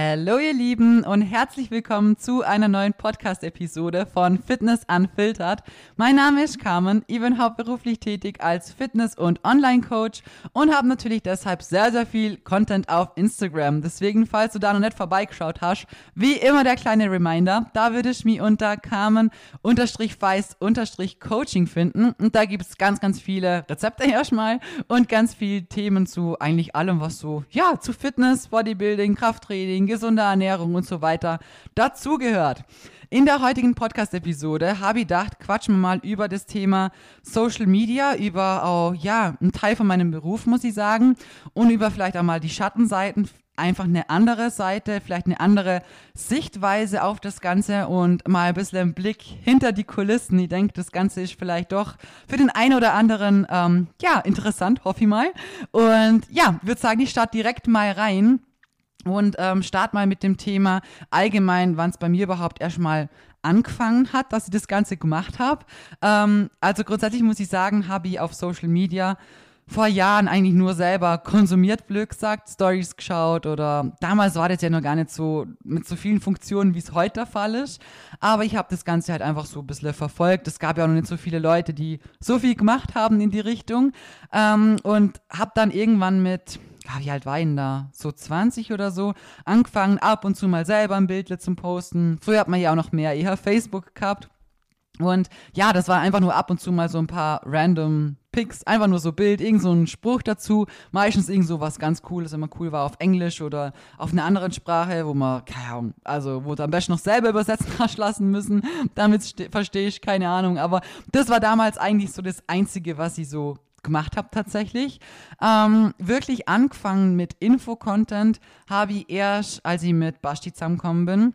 Hallo ihr Lieben und herzlich willkommen zu einer neuen Podcast-Episode von Fitness Unfiltered. Mein Name ist Carmen, ich bin hauptberuflich tätig als Fitness- und Online-Coach und habe natürlich deshalb sehr, sehr viel Content auf Instagram. Deswegen, falls du da noch nicht vorbeigeschaut hast, wie immer der kleine Reminder, da würde ich mich unter Carmen-Feist-Coaching finden und da gibt es ganz, ganz viele Rezepte erstmal und ganz viele Themen zu eigentlich allem, was so, ja, zu Fitness, Bodybuilding, Krafttraining, Training, gesunde Ernährung und so weiter dazugehört. In der heutigen Podcast-Episode habe ich gedacht, quatschen wir mal über das Thema Social Media, über auch, ja, einen Teil von meinem Beruf, muss ich sagen, und über vielleicht auch mal die Schattenseiten, einfach eine andere Seite, vielleicht eine andere Sichtweise auf das Ganze und mal ein bisschen einen Blick hinter die Kulissen. Ich denke, das Ganze ist vielleicht doch für den einen oder anderen, ähm, ja, interessant, hoffe ich mal. Und ja, würde sagen, ich starte direkt mal rein und ähm, start mal mit dem Thema allgemein, wann es bei mir überhaupt erstmal angefangen hat, dass ich das Ganze gemacht habe. Ähm, also grundsätzlich muss ich sagen, habe ich auf Social Media vor Jahren eigentlich nur selber konsumiert, blöd gesagt, Stories geschaut oder damals war das ja noch gar nicht so mit so vielen Funktionen, wie es heute der Fall ist. Aber ich habe das Ganze halt einfach so ein bisschen verfolgt. Es gab ja auch noch nicht so viele Leute, die so viel gemacht haben in die Richtung. Ähm, und habe dann irgendwann mit ja, wie alt war ich da? So 20 oder so. Angefangen ab und zu mal selber ein Bild zum Posten. Früher hat man ja auch noch mehr eher Facebook gehabt. Und ja, das war einfach nur ab und zu mal so ein paar random Pics, einfach nur so Bild, irgend so ein Spruch dazu, meistens irgend so was ganz Cooles, immer cool war auf Englisch oder auf einer anderen Sprache, wo man, keine Ahnung, also wo du am besten noch selber übersetzen hast lassen müssen, damit verstehe ich, keine Ahnung, aber das war damals eigentlich so das Einzige, was ich so gemacht habe tatsächlich. Ähm, wirklich angefangen mit Info-Content habe ich erst, als ich mit Basti zusammengekommen bin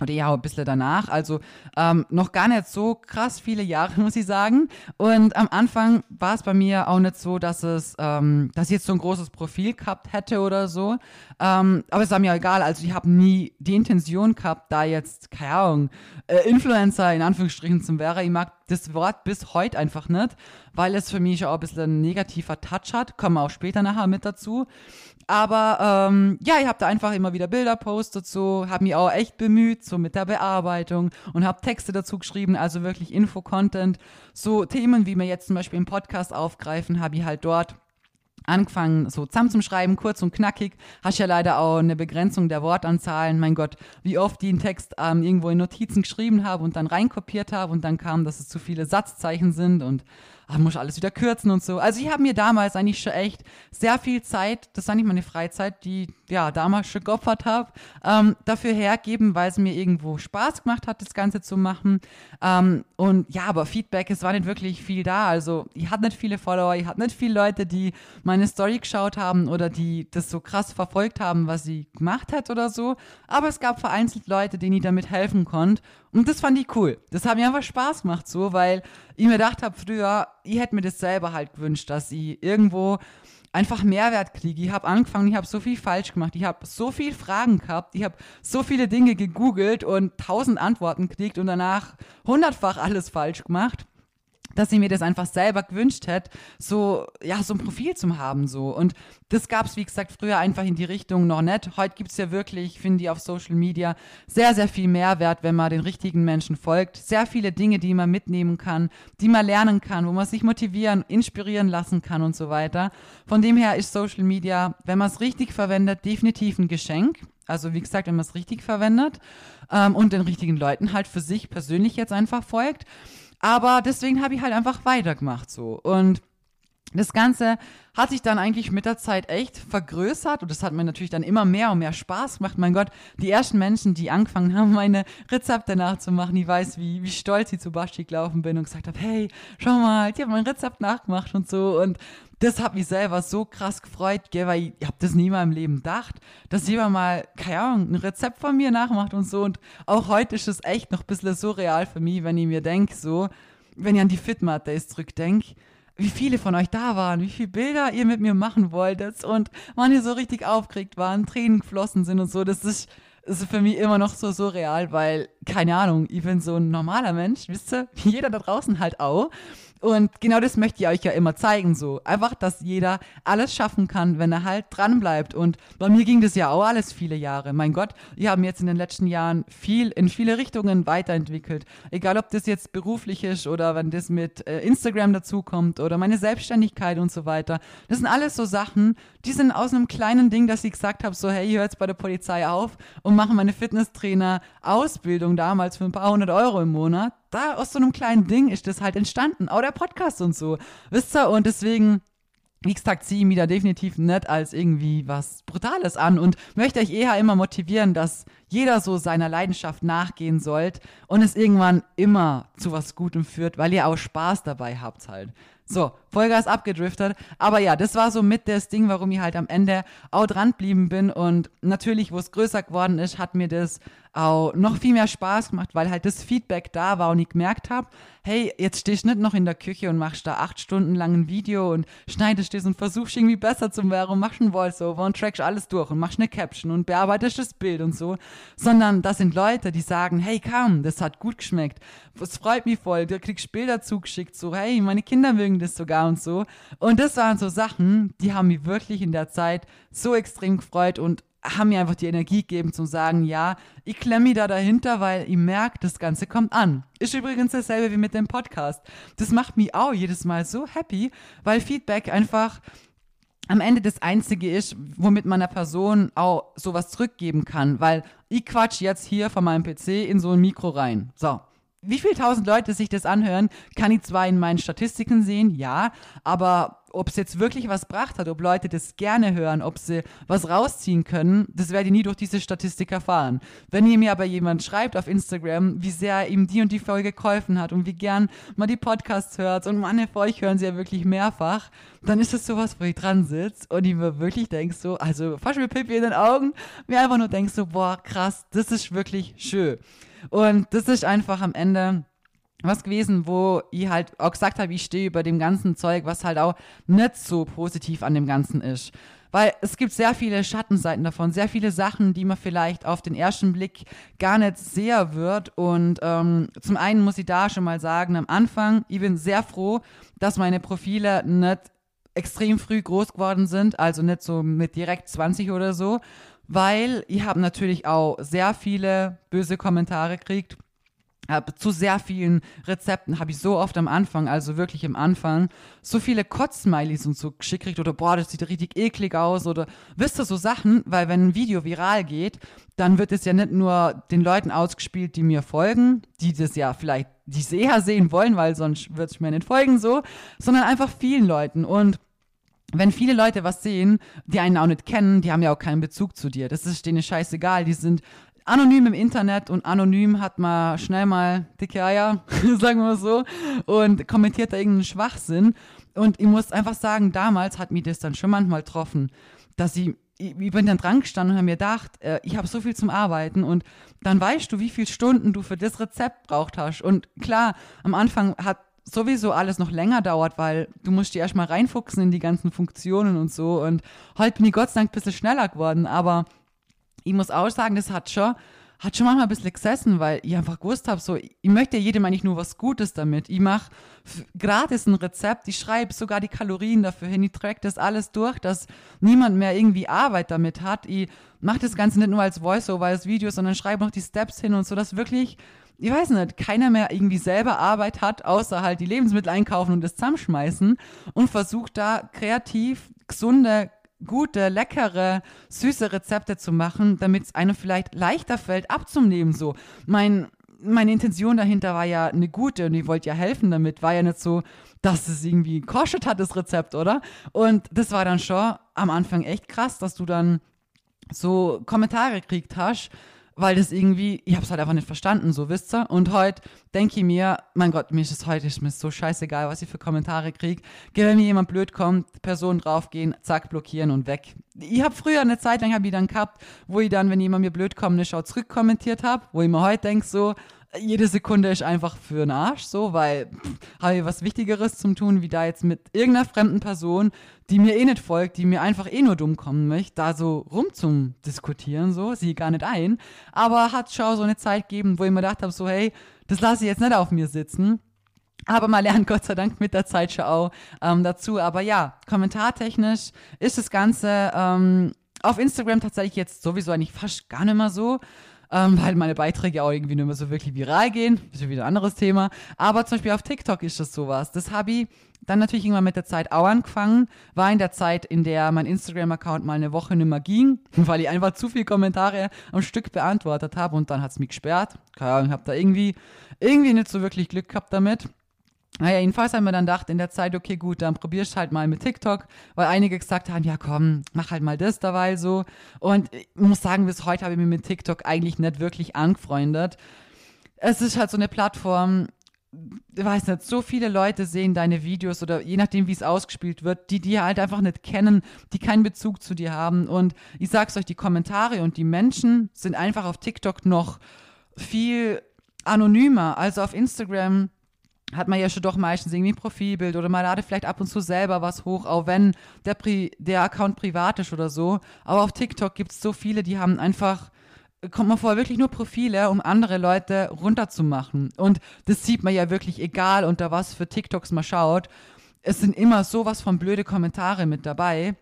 oder ja, ein bisschen danach. Also ähm, noch gar nicht so krass viele Jahre, muss ich sagen. Und am Anfang war es bei mir auch nicht so, dass es, ähm, dass ich jetzt so ein großes Profil gehabt hätte oder so. Ähm, aber es war mir egal. Also ich habe nie die Intention gehabt, da jetzt, keine Ahnung, äh, Influencer in Anführungsstrichen zu wäre. Ich mag das Wort bis heute einfach nicht, weil es für mich auch ein bisschen ein negativer Touch hat. Kommen wir auch später nachher mit dazu. Aber ähm, ja, ich habe da einfach immer wieder Bilder postet, so, habe mich auch echt bemüht, so mit der Bearbeitung und habe Texte dazu geschrieben, also wirklich Info-Content. So Themen, wie wir jetzt zum Beispiel im Podcast aufgreifen, habe ich halt dort angefangen, so zusammen zum Schreiben, kurz und knackig. Hast ja leider auch eine Begrenzung der Wortanzahlen. Mein Gott, wie oft die einen Text ähm, irgendwo in Notizen geschrieben habe und dann reinkopiert habe und dann kam, dass es zu viele Satzzeichen sind und ah, muss alles wieder kürzen und so. Also ich habe mir damals eigentlich schon echt sehr viel Zeit, das war nicht meine Freizeit, die ja damals schon geopfert habe, ähm, dafür hergeben, weil es mir irgendwo Spaß gemacht hat, das Ganze zu machen. Ähm, und ja, aber Feedback, es war nicht wirklich viel da. Also ich hatte nicht viele Follower, ich hatte nicht viele Leute, die meine Story geschaut haben oder die das so krass verfolgt haben, was sie gemacht hat oder so. Aber es gab vereinzelt Leute, denen ich damit helfen konnte. Und das fand ich cool. Das hat mir einfach Spaß gemacht so, weil ich mir gedacht habe früher, ich hätte mir das selber halt gewünscht, dass ich irgendwo einfach Mehrwert kriege. Ich habe angefangen, ich habe so viel falsch gemacht, ich habe so viele Fragen gehabt, ich habe so viele Dinge gegoogelt und tausend Antworten gekriegt und danach hundertfach alles falsch gemacht dass ich mir das einfach selber gewünscht hätte, so, ja, so ein Profil zu haben, so. Und das gab es, wie gesagt, früher einfach in die Richtung noch nicht. Heute gibt es ja wirklich, finde ich, auf Social Media sehr, sehr viel Mehrwert, wenn man den richtigen Menschen folgt. Sehr viele Dinge, die man mitnehmen kann, die man lernen kann, wo man sich motivieren, inspirieren lassen kann und so weiter. Von dem her ist Social Media, wenn man es richtig verwendet, definitiv ein Geschenk. Also wie gesagt, wenn man es richtig verwendet ähm, und den richtigen Leuten halt für sich persönlich jetzt einfach folgt. Aber deswegen habe ich halt einfach weitergemacht so. Und das Ganze hat sich dann eigentlich mit der Zeit echt vergrößert und das hat mir natürlich dann immer mehr und mehr Spaß gemacht. Mein Gott, die ersten Menschen, die angefangen haben, meine Rezepte nachzumachen, ich weiß, wie, wie stolz ich zu Basti gelaufen bin und gesagt habe, hey, schau mal, die haben mein Rezept nachgemacht und so und das hat mich selber so krass gefreut, gell, weil ich, habe das nie mal im Leben gedacht, dass jemand mal, keine Ahnung, ein Rezept von mir nachmacht und so und auch heute ist es echt noch ein bisschen surreal für mich, wenn ich mir denke, so, wenn ich an die Fitmat Days zurückdenke, wie viele von euch da waren, wie viele Bilder ihr mit mir machen wolltet und ihr so richtig aufgeregt waren, Tränen geflossen sind und so. Das ist, ist für mich immer noch so surreal, weil, keine Ahnung, ich bin so ein normaler Mensch, wisst ihr, wie jeder da draußen halt auch. Und genau das möchte ich euch ja immer zeigen, so. Einfach, dass jeder alles schaffen kann, wenn er halt dran bleibt. Und bei mir ging das ja auch alles viele Jahre. Mein Gott, ich habe mir jetzt in den letzten Jahren viel, in viele Richtungen weiterentwickelt. Egal, ob das jetzt beruflich ist oder wenn das mit äh, Instagram dazukommt oder meine Selbstständigkeit und so weiter. Das sind alles so Sachen, die sind aus einem kleinen Ding, dass ich gesagt habe, so, hey, ich höre jetzt bei der Polizei auf und mache meine Fitnesstrainer-Ausbildung damals für ein paar hundert Euro im Monat da aus so einem kleinen Ding ist das halt entstanden. Auch der Podcast und so. Wisst ihr? Und deswegen wie gesagt, ziehe ich mich da definitiv nicht als irgendwie was Brutales an und möchte euch eher immer motivieren, dass jeder so seiner Leidenschaft nachgehen sollte und es irgendwann immer zu was Gutem führt, weil ihr auch Spaß dabei habt halt. So, Vollgas abgedriftet. Aber ja, das war so mit das Ding, warum ich halt am Ende auch dran blieben bin. Und natürlich, wo es größer geworden ist, hat mir das auch noch viel mehr Spaß gemacht, weil halt das Feedback da war und ich gemerkt habe, hey, jetzt stehst du nicht noch in der Küche und machst da acht Stunden lang ein Video und schneidest das und versuchst irgendwie besser zu werden und machst ein Voiceover und trackst alles durch und machst eine Caption und bearbeitest das Bild und so, sondern das sind Leute, die sagen, hey, komm, das hat gut geschmeckt, es freut mich voll, du kriegst Bilder zugeschickt, so, hey, meine Kinder mögen das sogar und so. Und das waren so Sachen, die haben mich wirklich in der Zeit so extrem gefreut und haben mir einfach die Energie gegeben zu sagen, ja, ich klemme mich da dahinter, weil ich merke, das Ganze kommt an. Ist übrigens dasselbe wie mit dem Podcast. Das macht mich auch jedes Mal so happy, weil Feedback einfach am Ende das Einzige ist, womit man einer Person auch sowas zurückgeben kann, weil ich quatsch jetzt hier von meinem PC in so ein Mikro rein. So wie viele tausend Leute sich das anhören, kann ich zwar in meinen Statistiken sehen, ja, aber ob es jetzt wirklich was gebracht hat, ob Leute das gerne hören, ob sie was rausziehen können, das werde ich nie durch diese Statistik erfahren. Wenn ihr mir aber jemand schreibt auf Instagram, wie sehr ihm die und die Folge geholfen hat und wie gern man die Podcasts hört und manche von euch hören sie ja wirklich mehrfach, dann ist es sowas, wo ich dran sitze und ich mir wirklich denke so, also fast mir Pippi in den Augen, mir einfach nur denke so, boah, krass, das ist wirklich schön. Und das ist einfach am Ende was gewesen, wo ich halt auch gesagt habe, ich stehe über dem ganzen Zeug, was halt auch nicht so positiv an dem Ganzen ist. Weil es gibt sehr viele Schattenseiten davon, sehr viele Sachen, die man vielleicht auf den ersten Blick gar nicht sehr wird. Und ähm, zum einen muss ich da schon mal sagen, am Anfang, ich bin sehr froh, dass meine Profile nicht extrem früh groß geworden sind, also nicht so mit direkt 20 oder so, weil ich habe natürlich auch sehr viele böse Kommentare gekriegt. Zu sehr vielen Rezepten habe ich so oft am Anfang, also wirklich am Anfang, so viele Kotzsmileys und so geschickt kriegt oder boah, das sieht richtig eklig aus oder wisst ihr so Sachen, weil wenn ein Video viral geht, dann wird es ja nicht nur den Leuten ausgespielt, die mir folgen, die das ja vielleicht, die eher sehen wollen, weil sonst wird es mir nicht folgen so, sondern einfach vielen Leuten und wenn viele Leute was sehen, die einen auch nicht kennen, die haben ja auch keinen Bezug zu dir. Das ist denen scheißegal. Die sind anonym im Internet und anonym hat man schnell mal dicke Eier, sagen wir mal so, und kommentiert da irgendeinen Schwachsinn. Und ich muss einfach sagen, damals hat mich das dann schon manchmal getroffen, dass ich ich bin dann dran gestanden und habe mir gedacht, äh, ich habe so viel zum Arbeiten und dann weißt du, wie viele Stunden du für das Rezept braucht hast. Und klar, am Anfang hat sowieso alles noch länger dauert, weil du musst dir erstmal reinfuchsen in die ganzen Funktionen und so. Und heute bin ich Gott sei Dank ein bisschen schneller geworden, aber ich muss auch sagen, das hat schon, hat schon manchmal ein bisschen gesessen, weil ich einfach gewusst habe, so, ich möchte ja jedem eigentlich nur was Gutes damit. Ich mache gratis ein Rezept, ich schreibe sogar die Kalorien dafür hin, ich track das alles durch, dass niemand mehr irgendwie Arbeit damit hat. Ich mache das Ganze nicht nur als Voiceover, als Video, sondern schreibe noch die Steps hin und so, dass wirklich ich weiß nicht, keiner mehr irgendwie selber Arbeit hat, außer halt die Lebensmittel einkaufen und das zusammenschmeißen und versucht da kreativ, gesunde, gute, leckere, süße Rezepte zu machen, damit es einem vielleicht leichter fällt, abzunehmen. So, mein, meine Intention dahinter war ja eine gute und ich wollte ja helfen damit. War ja nicht so, dass es irgendwie gekostet hat, das Rezept, oder? Und das war dann schon am Anfang echt krass, dass du dann so Kommentare gekriegt hast weil das irgendwie, ich habe es halt einfach nicht verstanden, so wisst ihr. Und heute denke ich mir, mein Gott, mir ist es heute ist mir so scheißegal, was ich für Kommentare kriege. Wenn mir jemand blöd kommt, Person draufgehen, zack, blockieren und weg. Ich habe früher eine Zeit lang hab ich dann gehabt, wo ich dann, wenn jemand mir blöd kommt, eine Schau zurückkommentiert habe, wo ich mir heute denke so, jede Sekunde ist einfach für den Arsch, so, weil habe ich was Wichtigeres zum tun, wie da jetzt mit irgendeiner fremden Person, die mir eh nicht folgt, die mir einfach eh nur dumm kommen möchte, da so rum zum Diskutieren, so, sie gar nicht ein. Aber hat schon so eine Zeit gegeben, wo ich mir gedacht habe, so, hey, das lasse ich jetzt nicht auf mir sitzen. Aber man lernt Gott sei Dank mit der Zeit schon auch ähm, dazu. Aber ja, kommentartechnisch ist das Ganze ähm, auf Instagram tatsächlich jetzt sowieso eigentlich fast gar nicht mehr so. Ähm, weil meine Beiträge auch irgendwie nicht mehr so wirklich viral gehen. Das ist wieder ein anderes Thema. Aber zum Beispiel auf TikTok ist das sowas. Das habe ich dann natürlich irgendwann mit der Zeit auch angefangen. War in der Zeit, in der mein Instagram-Account mal eine Woche nicht mehr ging, weil ich einfach zu viele Kommentare am Stück beantwortet habe und dann hat es mich gesperrt. Keine Ahnung, habe da irgendwie, irgendwie nicht so wirklich Glück gehabt damit. Naja, jedenfalls haben wir dann gedacht in der Zeit, okay, gut, dann probierst halt mal mit TikTok, weil einige gesagt haben, ja komm, mach halt mal das dabei so. Und ich muss sagen, bis heute habe ich mich mit TikTok eigentlich nicht wirklich angefreundet. Es ist halt so eine Plattform, ich weiß nicht, so viele Leute sehen deine Videos oder je nachdem, wie es ausgespielt wird, die dir halt einfach nicht kennen, die keinen Bezug zu dir haben. Und ich sag's euch, die Kommentare und die Menschen sind einfach auf TikTok noch viel anonymer. Also auf Instagram hat man ja schon doch meistens irgendwie ein Profilbild oder man ladet vielleicht ab und zu selber was hoch, auch wenn der, Pri der Account privat ist oder so. Aber auf TikTok gibt es so viele, die haben einfach, kommt man vor, wirklich nur Profile, um andere Leute runterzumachen. Und das sieht man ja wirklich, egal unter was für TikToks man schaut. Es sind immer sowas von blöde Kommentare mit dabei.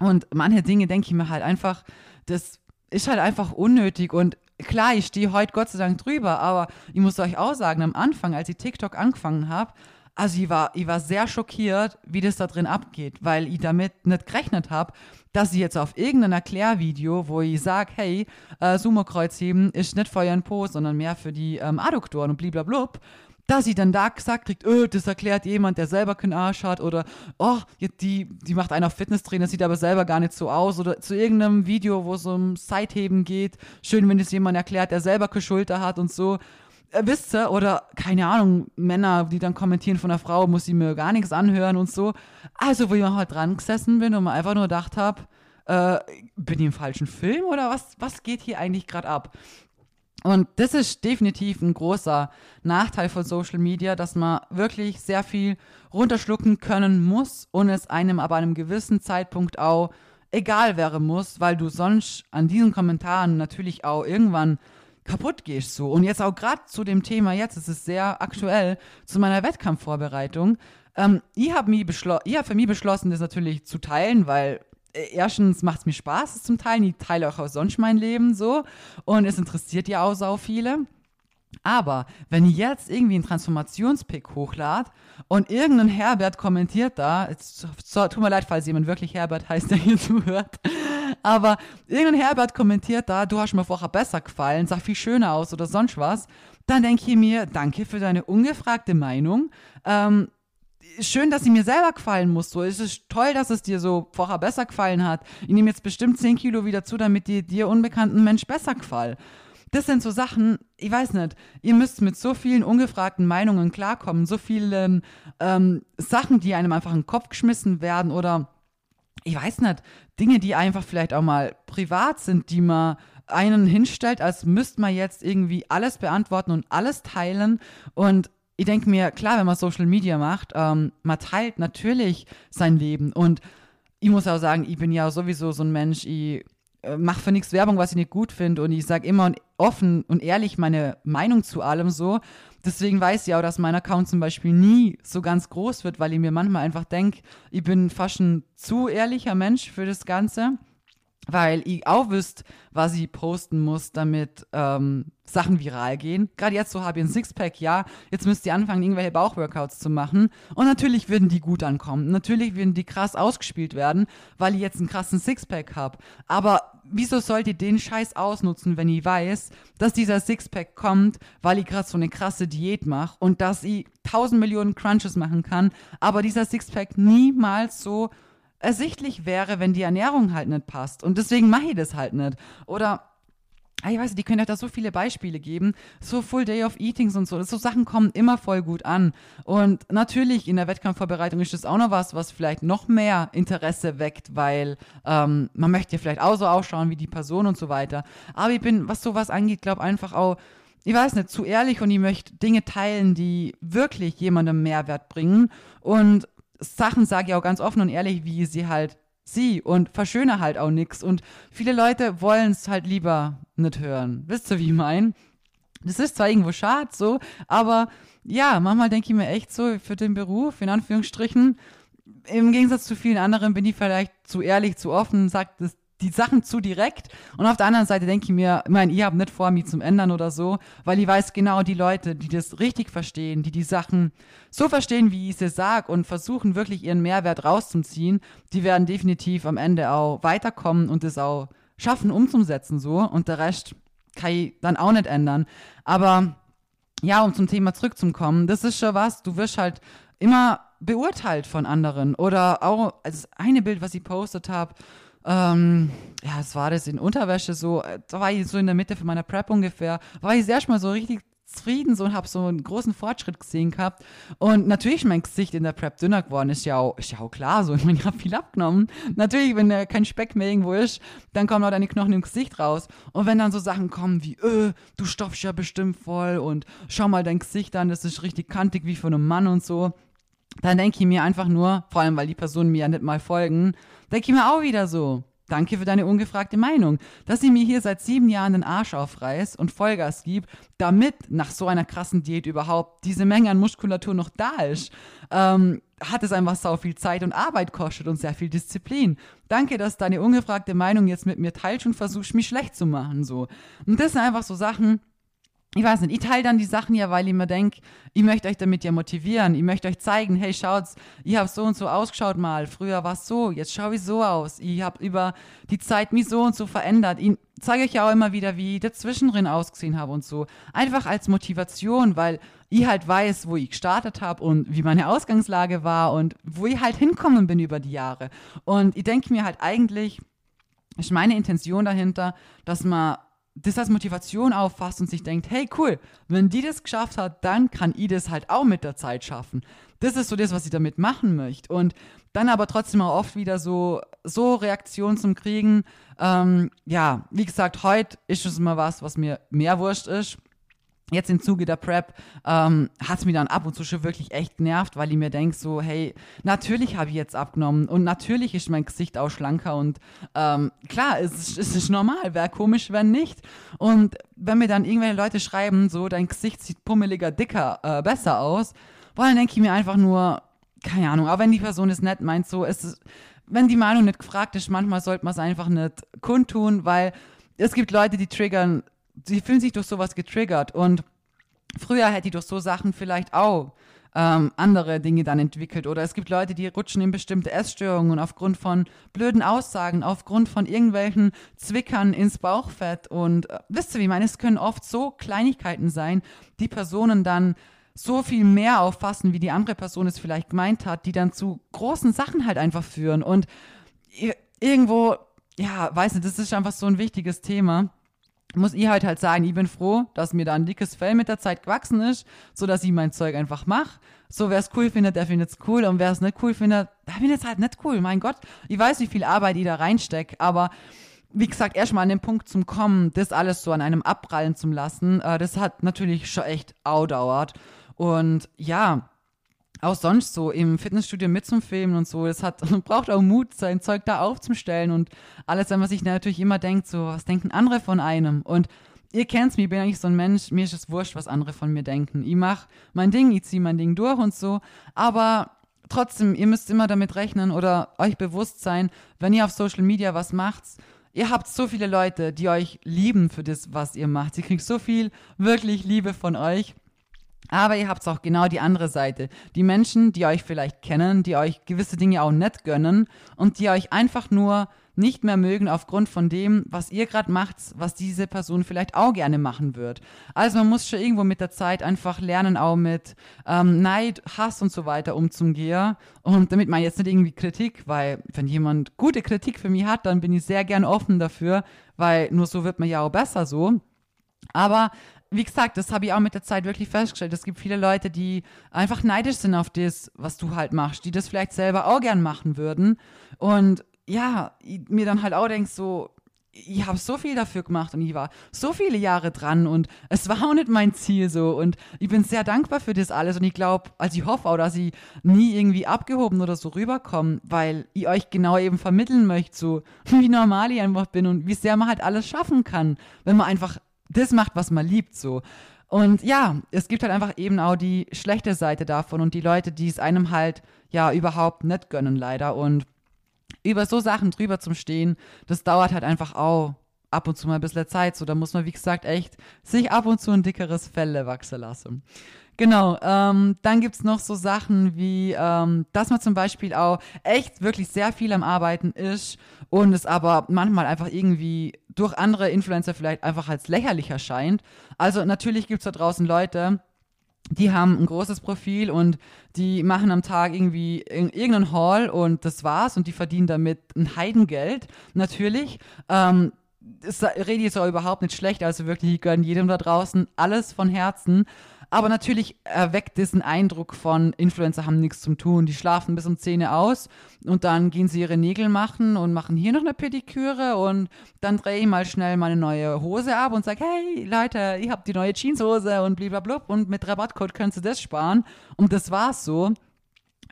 Und manche Dinge denke ich mir halt einfach, das ist halt einfach unnötig und klar, ich stehe heute Gott sei Dank drüber, aber ich muss euch auch sagen, am Anfang, als ich TikTok angefangen habe, also ich war, ich war sehr schockiert, wie das da drin abgeht, weil ich damit nicht gerechnet habe, dass ich jetzt auf irgendein Erklärvideo, wo ich sage, hey, äh, Sumo-Kreuzheben ist nicht für euren Po, sondern mehr für die ähm, Adduktoren und blablabla, da sie dann da gesagt kriegt, öh, das erklärt jemand, der selber keinen Arsch hat oder oh, die, die macht einer auf Fitnesstrainer, sieht aber selber gar nicht so aus oder zu irgendeinem Video, wo es um Seitheben geht, schön, wenn es jemand erklärt, der selber keine Schulter hat und so. Äh, wisst ihr, oder keine Ahnung, Männer, die dann kommentieren von der Frau, muss ich mir gar nichts anhören und so. Also, wo ich mal halt dran gesessen bin und mir einfach nur gedacht habe, äh, bin ich im falschen Film oder was, was geht hier eigentlich gerade ab? Und das ist definitiv ein großer Nachteil von Social Media, dass man wirklich sehr viel runterschlucken können muss und es einem aber an einem gewissen Zeitpunkt auch egal wäre muss, weil du sonst an diesen Kommentaren natürlich auch irgendwann kaputt gehst so. Und jetzt auch gerade zu dem Thema jetzt, es ist sehr aktuell, zu meiner Wettkampfvorbereitung. Ähm, ich habe hab für mich beschlossen, das natürlich zu teilen, weil erstens macht es mir Spaß, zum Teilen. Ich teile auch sonst mein Leben so. Und es interessiert ja auch so viele. Aber wenn ich jetzt irgendwie einen Transformationspick hochlade und irgendein Herbert kommentiert da, jetzt, tut mir leid, falls jemand wirklich Herbert heißt, der hier zuhört, aber irgendein Herbert kommentiert da, du hast mir vorher besser gefallen, sah viel schöner aus oder sonst was, dann denke ich mir, danke für deine ungefragte Meinung. Ähm, schön, dass sie mir selber gefallen muss. So, es ist toll, dass es dir so vorher besser gefallen hat. Ich nehme jetzt bestimmt 10 Kilo wieder zu, damit dir, dir unbekannten Mensch besser gefällt. Das sind so Sachen, ich weiß nicht, ihr müsst mit so vielen ungefragten Meinungen klarkommen, so vielen ähm, Sachen, die einem einfach in den Kopf geschmissen werden oder ich weiß nicht, Dinge, die einfach vielleicht auch mal privat sind, die man einen hinstellt, als müsste man jetzt irgendwie alles beantworten und alles teilen. Und ich denke mir, klar, wenn man Social Media macht, ähm, man teilt natürlich sein Leben. Und ich muss auch sagen, ich bin ja sowieso so ein Mensch, ich äh, mache für nichts Werbung, was ich nicht gut finde. Und ich sage immer offen und ehrlich meine Meinung zu allem so. Deswegen weiß ich auch, dass mein Account zum Beispiel nie so ganz groß wird, weil ich mir manchmal einfach denke, ich bin fast ein zu ehrlicher Mensch für das Ganze weil ich auch wüsste, was ich posten muss, damit ähm, Sachen viral gehen. Gerade jetzt so habe ich ein Sixpack, ja, jetzt müsst ihr anfangen, irgendwelche Bauchworkouts zu machen. Und natürlich würden die gut ankommen. Natürlich würden die krass ausgespielt werden, weil ich jetzt einen krassen Sixpack habe. Aber wieso sollt ihr den Scheiß ausnutzen, wenn ich weiß, dass dieser Sixpack kommt, weil ich gerade so eine krasse Diät mache und dass ich tausend Millionen Crunches machen kann, aber dieser Sixpack niemals so ersichtlich wäre, wenn die Ernährung halt nicht passt. Und deswegen mache ich das halt nicht. Oder ah, ich weiß die können ja da so viele Beispiele geben. So Full Day of Eatings und so. So Sachen kommen immer voll gut an. Und natürlich in der Wettkampfvorbereitung ist das auch noch was, was vielleicht noch mehr Interesse weckt, weil ähm, man möchte ja vielleicht auch so ausschauen wie die Person und so weiter. Aber ich bin, was sowas angeht, glaube einfach auch ich weiß nicht, zu ehrlich und ich möchte Dinge teilen, die wirklich jemandem Mehrwert bringen. Und Sachen sage ich auch ganz offen und ehrlich, wie sie halt sie und verschöne halt auch nichts. Und viele Leute wollen es halt lieber nicht hören. Wisst ihr, wie ich meine? Das ist zwar irgendwo schade so, aber ja, manchmal denke ich mir echt so, für den Beruf, in Anführungsstrichen, im Gegensatz zu vielen anderen bin ich vielleicht zu ehrlich, zu offen, sagt das die Sachen zu direkt. Und auf der anderen Seite denke ich mir, ich meine, ihr habt nicht vor, mich zum Ändern oder so, weil ich weiß genau, die Leute, die das richtig verstehen, die die Sachen so verstehen, wie ich sie sage und versuchen wirklich ihren Mehrwert rauszuziehen, die werden definitiv am Ende auch weiterkommen und es auch schaffen umzusetzen so. Und der Rest kann ich dann auch nicht ändern. Aber ja, um zum Thema zurückzukommen, das ist schon was, du wirst halt immer beurteilt von anderen. Oder auch, also eine Bild, was ich postet habe, ähm, ja, es war das in Unterwäsche so, äh, da war ich so in der Mitte von meiner Prep ungefähr, war ich erstmal so richtig zufrieden so und habe so einen großen Fortschritt gesehen gehabt. Und natürlich mein Gesicht in der Prep dünner geworden ist ja auch, ist ja auch klar so. Ich meine, ich habe viel abgenommen. Natürlich, wenn da kein Speck mehr irgendwo ist, dann kommen auch deine Knochen im Gesicht raus. Und wenn dann so Sachen kommen wie, äh, du stopfst ja bestimmt voll und schau mal dein Gesicht an, das ist richtig kantig wie von einem Mann und so. Dann denke ich mir einfach nur, vor allem weil die Personen mir ja nicht mal folgen, denke ich mir auch wieder so. Danke für deine ungefragte Meinung. Dass ich mir hier seit sieben Jahren den Arsch aufreiß und Vollgas gib, damit nach so einer krassen Diät überhaupt diese Menge an Muskulatur noch da ist, ähm, hat es einfach so viel Zeit und Arbeit kostet und sehr viel Disziplin. Danke, dass deine ungefragte Meinung jetzt mit mir teilst und versuchst, mich schlecht zu machen, so. Und das sind einfach so Sachen, ich weiß nicht, ich teile dann die Sachen ja, weil ich mir denke, ich möchte euch damit ja motivieren. Ich möchte euch zeigen, hey, schaut's, ich habe so und so ausgeschaut mal. Früher war es so, jetzt schaue ich so aus. Ich habe über die Zeit mich so und so verändert. Ich zeige euch ja auch immer wieder, wie ich dazwischendrin ausgesehen habe und so. Einfach als Motivation, weil ich halt weiß, wo ich gestartet habe und wie meine Ausgangslage war und wo ich halt hinkommen bin über die Jahre. Und ich denke mir halt eigentlich, ist meine Intention dahinter, dass man das als Motivation auffasst und sich denkt, hey cool, wenn die das geschafft hat, dann kann ich das halt auch mit der Zeit schaffen. Das ist so das, was ich damit machen möchte. Und dann aber trotzdem auch oft wieder so, so Reaktionen zum Kriegen. Ähm, ja, wie gesagt, heute ist es immer was, was mir mehr wurscht ist. Jetzt im Zuge der Prep ähm, hat es mich dann ab und zu schon wirklich echt genervt, weil ich mir denke, so, hey, natürlich habe ich jetzt abgenommen und natürlich ist mein Gesicht auch schlanker und ähm, klar, es ist, es ist normal, wäre komisch, wenn nicht. Und wenn mir dann irgendwelche Leute schreiben, so, dein Gesicht sieht pummeliger, dicker, äh, besser aus, boah, dann denke ich mir einfach nur, keine Ahnung, aber wenn die Person es nett meint, so, es ist, wenn die Meinung nicht gefragt ist, manchmal sollte man es einfach nicht kundtun, weil es gibt Leute, die triggern sie fühlen sich durch sowas getriggert und früher hätte ich durch so Sachen vielleicht auch ähm, andere Dinge dann entwickelt. Oder es gibt Leute, die rutschen in bestimmte Essstörungen aufgrund von blöden Aussagen, aufgrund von irgendwelchen Zwickern ins Bauchfett. Und äh, wisst ihr, wie ich meine, es können oft so Kleinigkeiten sein, die Personen dann so viel mehr auffassen, wie die andere Person es vielleicht gemeint hat, die dann zu großen Sachen halt einfach führen. Und irgendwo, ja, weiß nicht, das ist einfach so ein wichtiges Thema muss ich halt halt sagen, ich bin froh, dass mir da ein dickes Fell mit der Zeit gewachsen ist, so dass ich mein Zeug einfach mache. So, wer es cool findet, der findet es cool und wer es nicht cool findet, der findet es halt nicht cool. Mein Gott, ich weiß, wie viel Arbeit ich da reinstecke, aber wie gesagt, erstmal an den Punkt zum Kommen, das alles so an einem abprallen zu lassen, äh, das hat natürlich schon echt dauert. Und ja, auch sonst so im Fitnessstudio mitzufilmen und so, das hat, braucht auch Mut, sein Zeug da aufzustellen und alles, was ich natürlich immer denkt, so, was denken andere von einem? Und ihr kennt's mich, ich bin eigentlich so ein Mensch, mir ist es wurscht, was andere von mir denken. Ich mach mein Ding, ich zieh mein Ding durch und so, aber trotzdem, ihr müsst immer damit rechnen oder euch bewusst sein, wenn ihr auf Social Media was macht, ihr habt so viele Leute, die euch lieben für das, was ihr macht. Ihr kriegt so viel wirklich Liebe von euch. Aber ihr habt auch genau die andere Seite. Die Menschen, die euch vielleicht kennen, die euch gewisse Dinge auch nicht gönnen und die euch einfach nur nicht mehr mögen aufgrund von dem, was ihr gerade macht, was diese Person vielleicht auch gerne machen wird. Also man muss schon irgendwo mit der Zeit einfach lernen, auch mit ähm, Neid, Hass und so weiter umzugehen. Und damit man jetzt nicht irgendwie Kritik, weil wenn jemand gute Kritik für mich hat, dann bin ich sehr gern offen dafür, weil nur so wird man ja auch besser so. Aber wie gesagt, das habe ich auch mit der Zeit wirklich festgestellt. Es gibt viele Leute, die einfach neidisch sind auf das, was du halt machst, die das vielleicht selber auch gern machen würden. Und ja, mir dann halt auch denkst, so, ich habe so viel dafür gemacht und ich war so viele Jahre dran und es war auch nicht mein Ziel so und ich bin sehr dankbar für das alles und ich glaube, also ich hoffe auch, dass ich nie irgendwie abgehoben oder so rüberkomme, weil ich euch genau eben vermitteln möchte, so wie normal ich einfach bin und wie sehr man halt alles schaffen kann, wenn man einfach das macht, was man liebt, so. Und ja, es gibt halt einfach eben auch die schlechte Seite davon und die Leute, die es einem halt ja überhaupt nicht gönnen, leider. Und über so Sachen drüber zum Stehen, das dauert halt einfach auch ab und zu mal ein bisschen Zeit. So, da muss man, wie gesagt, echt sich ab und zu ein dickeres Fell wachsen lassen. Genau, ähm, dann gibt es noch so Sachen wie, ähm, dass man zum Beispiel auch echt wirklich sehr viel am Arbeiten ist und es aber manchmal einfach irgendwie durch andere Influencer vielleicht einfach als lächerlich erscheint. Also natürlich gibt es da draußen Leute, die haben ein großes Profil und die machen am Tag irgendwie irgendeinen Haul und das war's und die verdienen damit ein Heidengeld, natürlich. Ähm, das rede jetzt auch überhaupt nicht schlecht, also wirklich, ich gönne jedem da draußen alles von Herzen. Aber natürlich erweckt diesen Eindruck von Influencer haben nichts zum tun. Die schlafen bis um 10 aus und dann gehen sie ihre Nägel machen und machen hier noch eine Pediküre und dann drehe ich mal schnell meine neue Hose ab und sage, hey Leute, ich habe die neue Jeanshose und blablabla und mit Rabattcode könnt ihr das sparen. Und das war's so.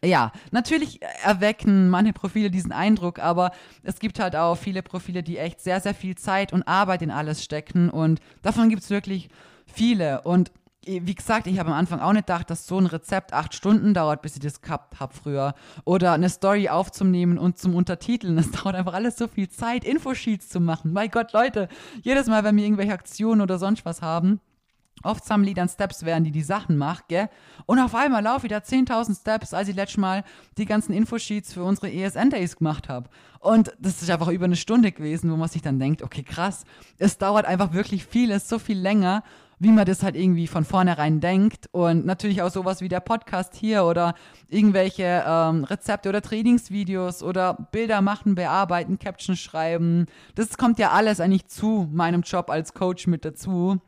Ja, natürlich erwecken manche Profile diesen Eindruck, aber es gibt halt auch viele Profile, die echt sehr, sehr viel Zeit und Arbeit in alles stecken und davon gibt es wirklich viele. Und wie gesagt, ich habe am Anfang auch nicht gedacht, dass so ein Rezept acht Stunden dauert, bis ich das gehabt habe früher. Oder eine Story aufzunehmen und zum Untertiteln. Das dauert einfach alles so viel Zeit, Infosheets zu machen. Mein Gott, Leute, jedes Mal, wenn wir irgendwelche Aktionen oder sonst was haben, oft sammeln die dann Steps, während die die Sachen macht, gell? Und auf einmal laufe ich da 10.000 Steps, als ich letztes Mal die ganzen Infosheets für unsere ESN-Days gemacht habe. Und das ist einfach über eine Stunde gewesen, wo man sich dann denkt, okay, krass, es dauert einfach wirklich vieles, so viel länger wie man das halt irgendwie von vornherein denkt. Und natürlich auch sowas wie der Podcast hier oder irgendwelche ähm, Rezepte oder Trainingsvideos oder Bilder machen, bearbeiten, Captions schreiben. Das kommt ja alles eigentlich zu meinem Job als Coach mit dazu.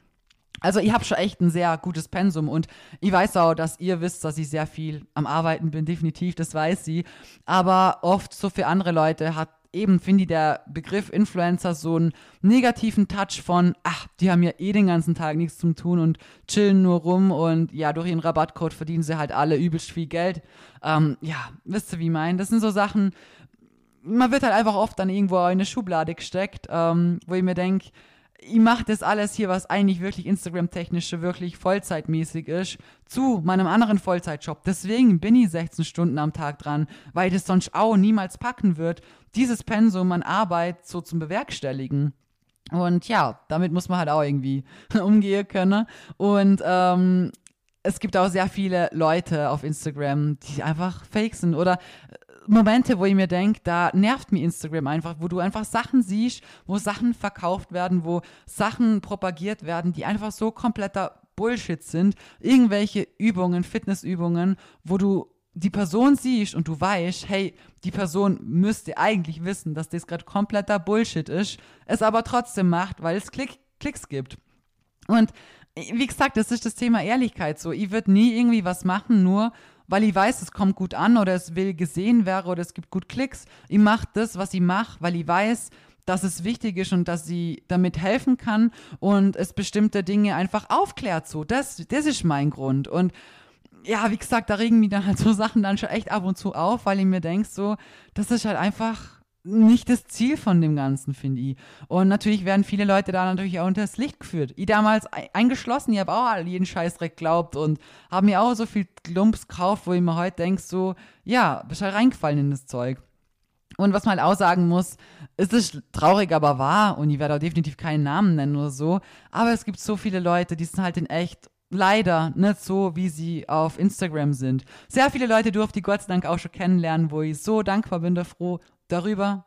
Also ich habe schon echt ein sehr gutes Pensum und ich weiß auch, dass ihr wisst, dass ich sehr viel am Arbeiten bin, definitiv, das weiß sie. Aber oft so für andere Leute hat eben finde ich der Begriff Influencer so einen negativen Touch von, ach, die haben ja eh den ganzen Tag nichts zu tun und chillen nur rum und ja, durch ihren Rabattcode verdienen sie halt alle übelst viel Geld. Ähm, ja, wisst ihr, wie ich meine? Das sind so Sachen, man wird halt einfach oft dann irgendwo in eine Schublade gesteckt, ähm, wo ich mir denke, ich mache das alles hier, was eigentlich wirklich Instagram-technische, wirklich vollzeitmäßig ist, zu meinem anderen Vollzeitjob. Deswegen bin ich 16 Stunden am Tag dran, weil das sonst auch niemals packen wird, dieses Pensum an Arbeit so zum Bewerkstelligen. Und ja, damit muss man halt auch irgendwie umgehen können. Und ähm, es gibt auch sehr viele Leute auf Instagram, die einfach fake sind oder Momente, wo ich mir denke, da nervt mir Instagram einfach, wo du einfach Sachen siehst, wo Sachen verkauft werden, wo Sachen propagiert werden, die einfach so kompletter Bullshit sind. Irgendwelche Übungen, Fitnessübungen, wo du die Person siehst und du weißt, hey, die Person müsste eigentlich wissen, dass das gerade kompletter Bullshit ist, es aber trotzdem macht, weil es Klick, Klicks gibt. Und wie gesagt, das ist das Thema Ehrlichkeit so. Ich würde nie irgendwie was machen, nur weil ich weiß, es kommt gut an oder es will gesehen werden oder es gibt gut Klicks. Ich mache das, was ich mache, weil ich weiß, dass es wichtig ist und dass sie damit helfen kann und es bestimmte Dinge einfach aufklärt. So, das, das ist mein Grund. Und ja, wie gesagt, da regen mich dann halt so Sachen dann schon echt ab und zu auf, weil ich mir denke, so, das ist halt einfach nicht das Ziel von dem Ganzen, finde ich. Und natürlich werden viele Leute da natürlich auch unter das Licht geführt. Ich damals eingeschlossen, ich habe auch jeden Scheißdreck glaubt und habe mir auch so viel Klumps gekauft, wo ich mir heute denke, so, ja, bist halt reingefallen in das Zeug. Und was man halt auch sagen muss, es ist traurig, aber wahr, und ich werde auch definitiv keinen Namen nennen oder so, aber es gibt so viele Leute, die sind halt in echt leider nicht so, wie sie auf Instagram sind. Sehr viele Leute durfte ich Gott sei Dank auch schon kennenlernen, wo ich so dankbar bin, froh darüber.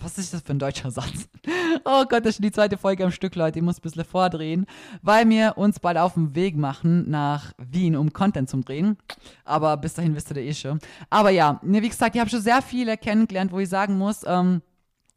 Was ist das für ein deutscher Satz? Oh Gott, das ist schon die zweite Folge am Stück, Leute. Ich muss ein bisschen vordrehen, weil wir uns bald auf den Weg machen nach Wien, um Content zu drehen. Aber bis dahin wisst ihr eh schon. Aber ja, ne, wie gesagt, ich habe schon sehr viele kennengelernt, wo ich sagen muss, ähm,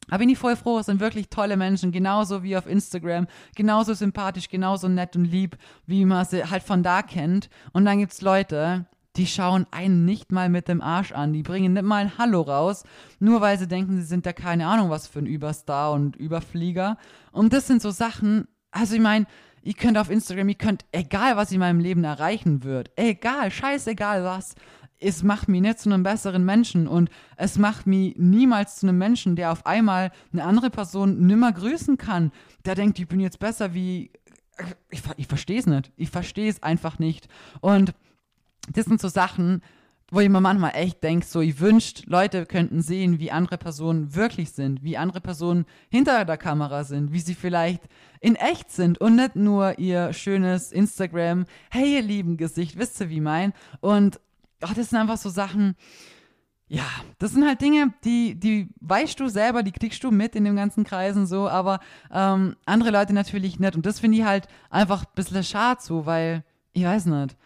da bin ich voll froh, es sind wirklich tolle Menschen, genauso wie auf Instagram, genauso sympathisch, genauso nett und lieb, wie man sie halt von da kennt. Und dann gibt es Leute, die schauen einen nicht mal mit dem Arsch an. Die bringen nicht mal ein Hallo raus, nur weil sie denken, sie sind da keine Ahnung was für ein Überstar und Überflieger. Und das sind so Sachen, also ich meine, ihr könnt auf Instagram, ihr könnt, egal was in meinem Leben erreichen wird, egal, scheißegal was, es macht mich nicht zu einem besseren Menschen und es macht mich niemals zu einem Menschen, der auf einmal eine andere Person nimmer grüßen kann, der denkt, ich bin jetzt besser wie ich, ich verstehe es nicht. Ich verstehe es einfach nicht. Und das sind so Sachen, wo ich mir manchmal echt denke, so ich wünscht, Leute könnten sehen, wie andere Personen wirklich sind, wie andere Personen hinter der Kamera sind, wie sie vielleicht in echt sind und nicht nur ihr schönes Instagram, hey ihr lieben Gesicht, wisst ihr wie mein? Und ach, das sind einfach so Sachen, ja, das sind halt Dinge, die, die weißt du selber, die kriegst du mit in den ganzen Kreisen so, aber ähm, andere Leute natürlich nicht. Und das finde ich halt einfach ein bisschen schade so, weil, ich weiß nicht,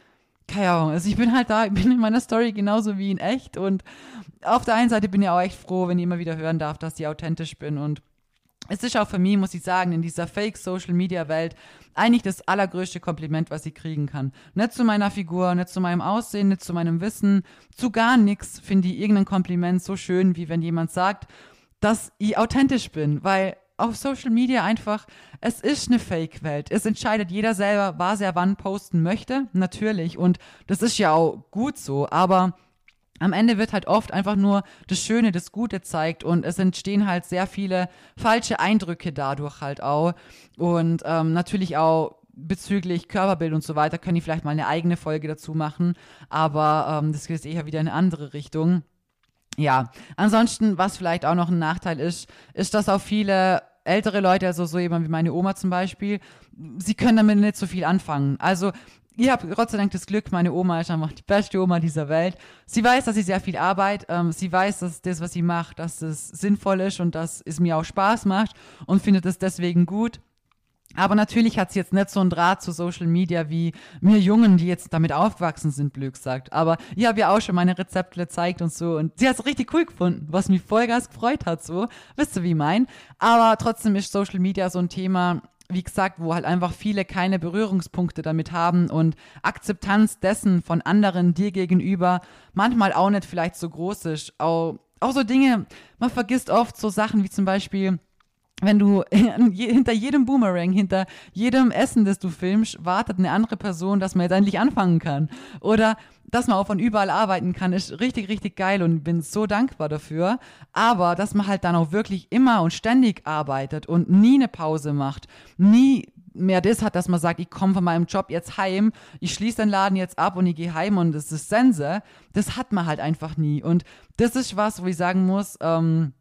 keine Ahnung, also ich bin halt da, ich bin in meiner Story genauso wie in echt und auf der einen Seite bin ich auch echt froh, wenn ich immer wieder hören darf, dass ich authentisch bin und es ist auch für mich, muss ich sagen, in dieser Fake-Social-Media-Welt eigentlich das allergrößte Kompliment, was ich kriegen kann. Nicht zu meiner Figur, nicht zu meinem Aussehen, nicht zu meinem Wissen, zu gar nichts finde ich irgendein Kompliment so schön, wie wenn jemand sagt, dass ich authentisch bin, weil auf Social Media einfach, es ist eine Fake-Welt. Es entscheidet jeder selber, was er wann posten möchte, natürlich. Und das ist ja auch gut so, aber am Ende wird halt oft einfach nur das Schöne, das Gute zeigt und es entstehen halt sehr viele falsche Eindrücke dadurch halt auch. Und ähm, natürlich auch bezüglich Körperbild und so weiter kann ich vielleicht mal eine eigene Folge dazu machen, aber ähm, das geht eher wieder in eine andere Richtung. Ja, ansonsten, was vielleicht auch noch ein Nachteil ist, ist, dass auch viele ältere Leute, also so jemand wie meine Oma zum Beispiel, sie können damit nicht so viel anfangen. Also ich habe Gott sei Dank das Glück, meine Oma ist einfach die beste Oma dieser Welt. Sie weiß, dass sie sehr viel arbeit, ähm, sie weiß, dass das, was sie macht, dass es sinnvoll ist und dass es mir auch Spaß macht und findet es deswegen gut. Aber natürlich hat sie jetzt nicht so einen Draht zu Social Media wie mir Jungen, die jetzt damit aufgewachsen sind, blöd gesagt. Aber ich habe ja auch schon meine Rezepte gezeigt und so. Und sie hat es richtig cool gefunden, was mich vollgas gefreut hat, so. Wisst ihr, wie mein? Aber trotzdem ist Social Media so ein Thema, wie gesagt, wo halt einfach viele keine Berührungspunkte damit haben und Akzeptanz dessen von anderen dir gegenüber manchmal auch nicht vielleicht so groß ist. Auch, auch so Dinge, man vergisst oft so Sachen wie zum Beispiel, wenn du hinter jedem Boomerang, hinter jedem Essen, das du filmst, wartet eine andere Person, dass man jetzt endlich anfangen kann. Oder dass man auch von überall arbeiten kann, ist richtig, richtig geil und bin so dankbar dafür. Aber dass man halt dann auch wirklich immer und ständig arbeitet und nie eine Pause macht, nie mehr das hat, dass man sagt, ich komme von meinem Job jetzt heim, ich schließe den Laden jetzt ab und ich gehe heim und das ist Sense, das hat man halt einfach nie. Und das ist was, wo ich sagen muss, ähm,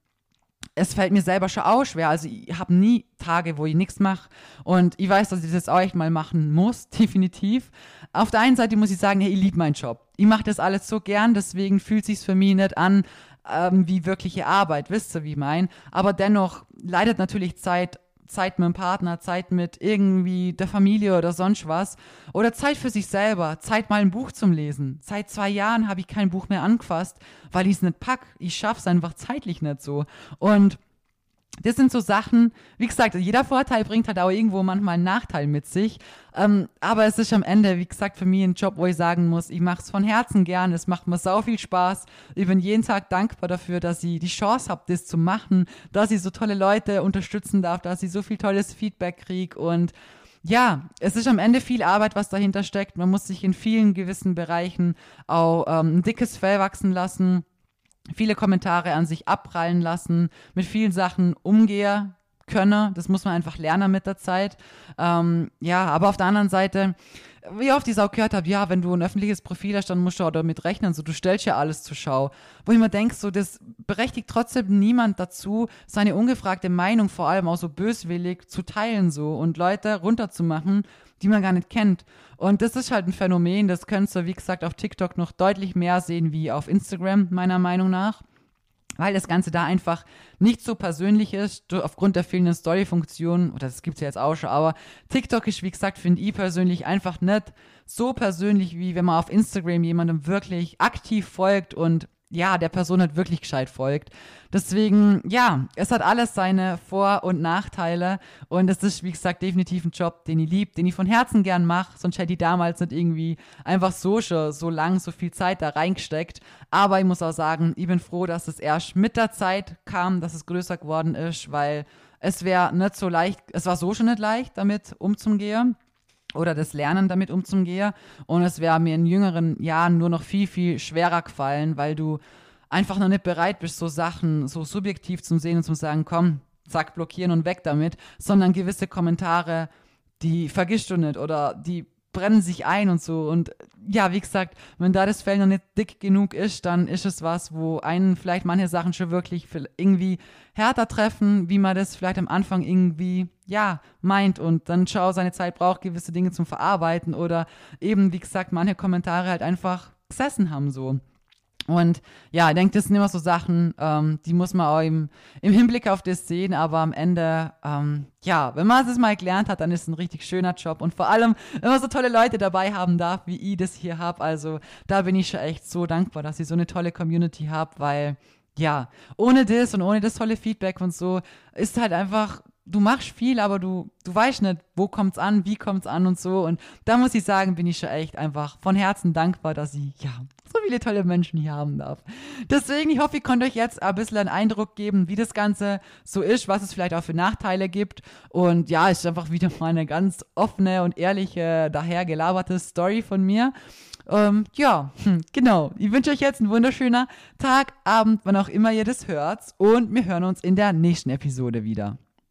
es fällt mir selber schon auch schwer. Also ich habe nie Tage, wo ich nichts mache. Und ich weiß, dass ich das auch echt mal machen muss, definitiv. Auf der einen Seite muss ich sagen, hey, ich liebe meinen Job. Ich mache das alles so gern, deswegen fühlt sich für mich nicht an ähm, wie wirkliche Arbeit, wisst ihr, wie ich mein. Aber dennoch leidet natürlich Zeit Zeit mit dem Partner, Zeit mit irgendwie der Familie oder sonst was. Oder Zeit für sich selber, Zeit mal ein Buch zum Lesen. Seit zwei Jahren habe ich kein Buch mehr angefasst, weil ich es nicht pack. Ich schaffe es einfach zeitlich nicht so. Und das sind so Sachen, wie gesagt, jeder Vorteil bringt halt auch irgendwo manchmal einen Nachteil mit sich. Ähm, aber es ist am Ende, wie gesagt, für mich ein Job, wo ich sagen muss, ich mache es von Herzen gern, es macht mir sau viel Spaß. Ich bin jeden Tag dankbar dafür, dass ich die Chance habe, das zu machen, dass ich so tolle Leute unterstützen darf, dass ich so viel tolles Feedback kriege und ja, es ist am Ende viel Arbeit, was dahinter steckt. Man muss sich in vielen gewissen Bereichen auch ähm, ein dickes Fell wachsen lassen viele Kommentare an sich abprallen lassen, mit vielen Sachen umgehe könne. Das muss man einfach lernen mit der Zeit. Ähm, ja, aber auf der anderen Seite, wie oft ich es auch gehört habe, ja, wenn du ein öffentliches Profil hast, dann musst du auch damit rechnen, so du stellst ja alles zur Schau. Wo ich mir denke, so das berechtigt trotzdem niemand dazu, seine ungefragte Meinung vor allem auch so böswillig zu teilen so und Leute runterzumachen, die man gar nicht kennt. Und das ist halt ein Phänomen, das könntest du, wie gesagt, auf TikTok noch deutlich mehr sehen wie auf Instagram, meiner Meinung nach. Weil das Ganze da einfach nicht so persönlich ist, aufgrund der fehlenden Story-Funktion, oder das gibt es ja jetzt auch schon, aber TikTok ist, wie gesagt, finde ich persönlich einfach nicht so persönlich, wie wenn man auf Instagram jemandem wirklich aktiv folgt und ja, der Person halt wirklich gescheit folgt. Deswegen, ja, es hat alles seine Vor- und Nachteile und es ist, wie gesagt, definitiv ein Job, den ich liebe, den ich von Herzen gern mache, sonst hätte ich damals nicht irgendwie einfach so schon so lang, so viel Zeit da reingesteckt. Aber ich muss auch sagen, ich bin froh, dass es erst mit der Zeit kam, dass es größer geworden ist, weil es wäre nicht so leicht, es war so schon nicht leicht, damit umzugehen oder das Lernen damit umzugehen. Und es wäre mir in jüngeren Jahren nur noch viel, viel schwerer gefallen, weil du einfach noch nicht bereit bist, so Sachen so subjektiv zu sehen und zu sagen, komm, zack, blockieren und weg damit, sondern gewisse Kommentare, die vergisst du nicht oder die brennen sich ein und so. Und ja, wie gesagt, wenn da das Fell noch nicht dick genug ist, dann ist es was, wo einen vielleicht manche Sachen schon wirklich irgendwie härter treffen, wie man das vielleicht am Anfang irgendwie, ja, meint und dann schau, seine Zeit braucht, gewisse Dinge zum Verarbeiten oder eben, wie gesagt, manche Kommentare halt einfach gesessen haben so. Und ja, ich denke, das sind immer so Sachen, ähm, die muss man auch im, im, Hinblick auf das sehen, aber am Ende, ähm, ja, wenn man es mal gelernt hat, dann ist es ein richtig schöner Job und vor allem, wenn man so tolle Leute dabei haben darf, wie ich das hier habe, also da bin ich schon echt so dankbar, dass ich so eine tolle Community habe, weil ja, ohne das und ohne das tolle Feedback und so ist halt einfach du machst viel, aber du, du weißt nicht, wo kommt's an, wie kommt's an und so. Und da muss ich sagen, bin ich schon echt einfach von Herzen dankbar, dass ich, ja, so viele tolle Menschen hier haben darf. Deswegen, ich hoffe, ich konnte euch jetzt ein bisschen einen Eindruck geben, wie das Ganze so ist, was es vielleicht auch für Nachteile gibt. Und ja, es ist einfach wieder mal eine ganz offene und ehrliche, daher gelaberte Story von mir. Ähm, ja, hm, genau. Ich wünsche euch jetzt einen wunderschönen Tag, Abend, wann auch immer ihr das hört. Und wir hören uns in der nächsten Episode wieder.